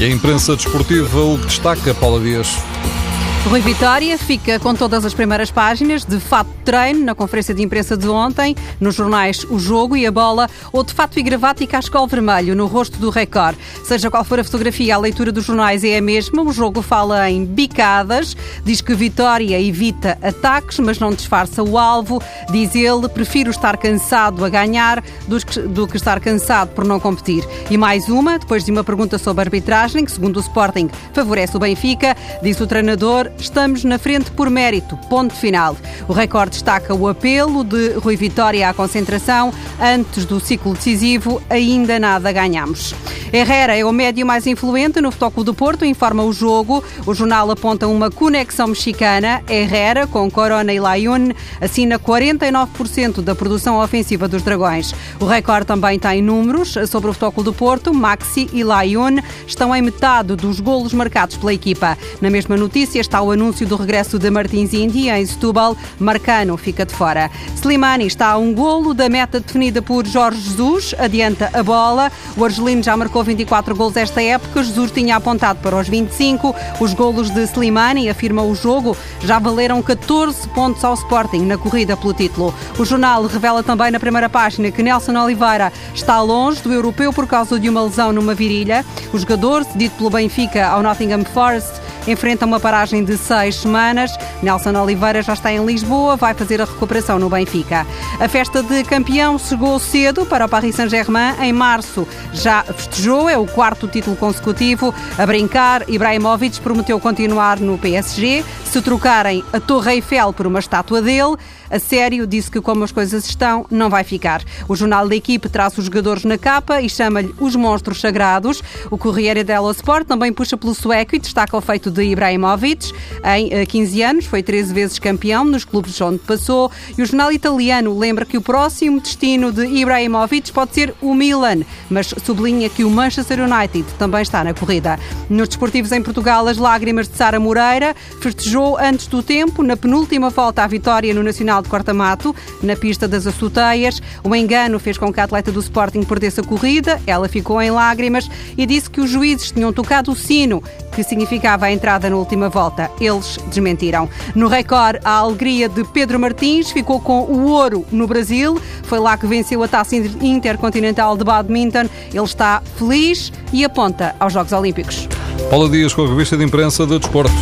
E a imprensa desportiva, o que destaca, Paula Dias? Rui Vitória fica com todas as primeiras páginas de fato treino na conferência de imprensa de ontem, nos jornais O Jogo e a Bola, ou de fato e gravata e cascol vermelho no rosto do Record. Seja qual for a fotografia, a leitura dos jornais é a mesma. O jogo fala em bicadas, diz que Vitória evita ataques, mas não disfarça o alvo. Diz ele, prefiro estar cansado a ganhar do que estar cansado por não competir. E mais uma, depois de uma pergunta sobre arbitragem, que segundo o Sporting favorece o Benfica, diz o treinador, estamos na frente por mérito. Ponto final. O recorde destaca o apelo de Rui Vitória à concentração. Antes do ciclo decisivo, ainda nada ganhamos. Herrera é o médio mais influente no Futebol do Porto, informa o jogo. O jornal aponta uma conexão mexicana. Herrera, com Corona e Layun, assina 49% da produção ofensiva dos Dragões. O recorde também tem números sobre o Futebol do Porto. Maxi e Layun estão em metade dos golos marcados pela equipa. Na mesma notícia está o anúncio do regresso de Martins Indi em Setúbal. Marcano fica de fora. Slimani está a um golo da meta definida por Jorge Jesus. Adianta a bola. O argelino já marcou marcou 24 gols esta época. Jesus tinha apontado para os 25. Os golos de Slimani, afirma o jogo, já valeram 14 pontos ao Sporting na corrida pelo título. O jornal revela também na primeira página que Nelson Oliveira está longe do europeu por causa de uma lesão numa virilha. O jogador, cedido pelo Benfica ao Nottingham Forest, enfrenta uma paragem de seis semanas. Nelson Oliveira já está em Lisboa, vai fazer a recuperação no Benfica. A festa de campeão chegou cedo para o Paris Saint-Germain. Em março já festejou, é o quarto título consecutivo. A brincar, Ibrahimovic prometeu continuar no PSG. Se trocarem a Torre Eiffel por uma estátua dele, a sério disse que como as coisas estão, não vai ficar. O jornal da equipe traz os jogadores na capa e chama-lhe os monstros sagrados. O Corriere dello Sport também puxa pelo sueco e destaca o feito de Ibrahimovic. Em 15 eh, anos foi 13 vezes campeão nos clubes onde passou e o jornal italiano lembra que o próximo destino de Ibrahimovic pode ser o Milan, mas sublinha que o Manchester United também está na corrida. Nos desportivos em Portugal, as lágrimas de Sara Moreira festejou antes do tempo, na penúltima volta à vitória no Nacional de Cortamato, na pista das Açuteias. O engano fez com que a atleta do Sporting perdesse a corrida, ela ficou em lágrimas e disse que os juízes tinham tocado o sino que significava a entrada na última volta. Eles desmentiram. No recorde, a alegria de Pedro Martins ficou com o ouro no Brasil. Foi lá que venceu a taça intercontinental de badminton. Ele está feliz e aponta aos Jogos Olímpicos. Paula Dias com a revista de imprensa de Desporto.